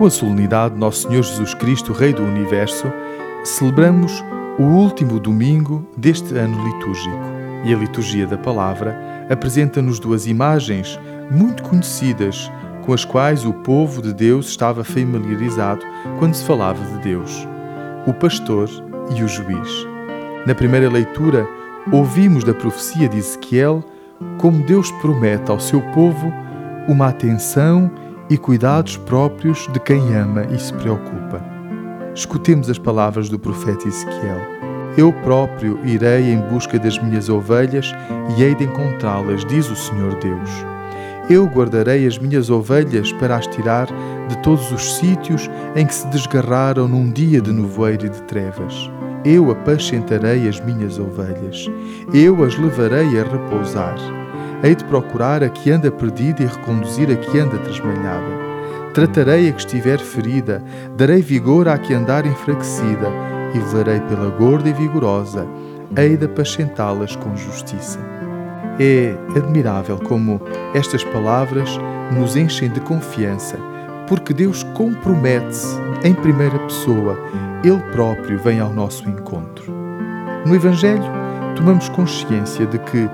Com a solenidade de Nosso Senhor Jesus Cristo, Rei do Universo, celebramos o último domingo deste ano litúrgico. E a liturgia da palavra apresenta-nos duas imagens muito conhecidas com as quais o povo de Deus estava familiarizado quando se falava de Deus: o pastor e o juiz. Na primeira leitura, ouvimos da profecia de Ezequiel como Deus promete ao seu povo uma atenção e cuidados próprios de quem ama e se preocupa. Escutemos as palavras do profeta Ezequiel. Eu próprio irei em busca das minhas ovelhas e hei de encontrá-las, diz o Senhor Deus. Eu guardarei as minhas ovelhas para as tirar de todos os sítios em que se desgarraram num dia de nevoeiro e de trevas. Eu apacentarei as minhas ovelhas, eu as levarei a repousar Hei de procurar a que anda perdida e reconduzir a que anda tresmalhada. Tratarei a que estiver ferida, darei vigor à que andar enfraquecida, e levarei pela gorda e vigorosa, hei de apacentá-las com justiça. É admirável como estas palavras nos enchem de confiança, porque Deus compromete-se em primeira pessoa, Ele próprio vem ao nosso encontro. No Evangelho, tomamos consciência de que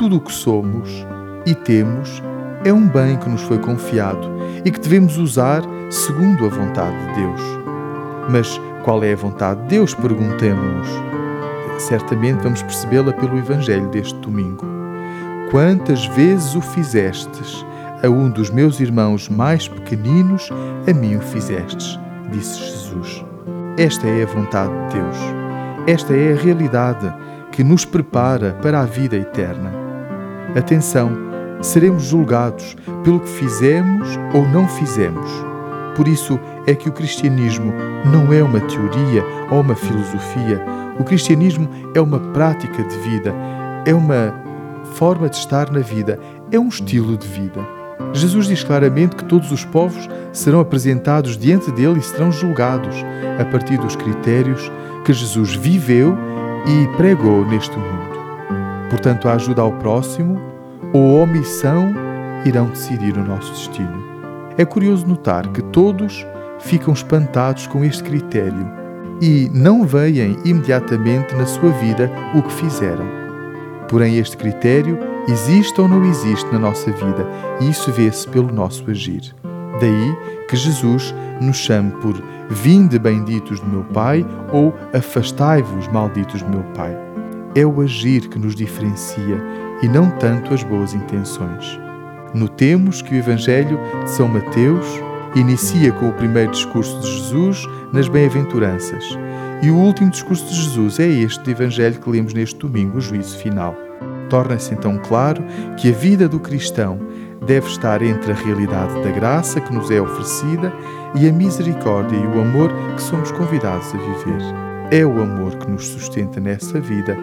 tudo o que somos e temos é um bem que nos foi confiado e que devemos usar segundo a vontade de Deus. Mas qual é a vontade de Deus? Perguntemos-nos. Certamente vamos percebê-la pelo Evangelho deste domingo. Quantas vezes o fizestes a um dos meus irmãos mais pequeninos, a mim o fizestes, disse Jesus. Esta é a vontade de Deus. Esta é a realidade que nos prepara para a vida eterna. Atenção, seremos julgados pelo que fizemos ou não fizemos. Por isso é que o cristianismo não é uma teoria ou uma filosofia. O cristianismo é uma prática de vida, é uma forma de estar na vida, é um estilo de vida. Jesus diz claramente que todos os povos serão apresentados diante dele e serão julgados a partir dos critérios que Jesus viveu e pregou neste mundo. Portanto, a ajuda ao próximo ou a omissão irão decidir o nosso destino. É curioso notar que todos ficam espantados com este critério e não veem imediatamente na sua vida o que fizeram. Porém, este critério existe ou não existe na nossa vida e isso vê-se pelo nosso agir. Daí que Jesus nos chame por Vinde benditos do meu Pai ou Afastai-vos malditos do meu Pai. É o agir que nos diferencia e não tanto as boas intenções. Notemos que o Evangelho de São Mateus inicia com o primeiro discurso de Jesus nas bem-aventuranças e o último discurso de Jesus é este do Evangelho que lemos neste domingo, o juízo final. Torna-se então claro que a vida do cristão deve estar entre a realidade da graça que nos é oferecida e a misericórdia e o amor que somos convidados a viver. É o amor que nos sustenta nessa vida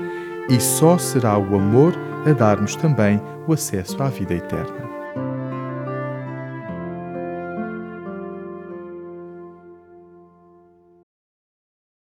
e só será o amor a dar-nos também o acesso à vida eterna.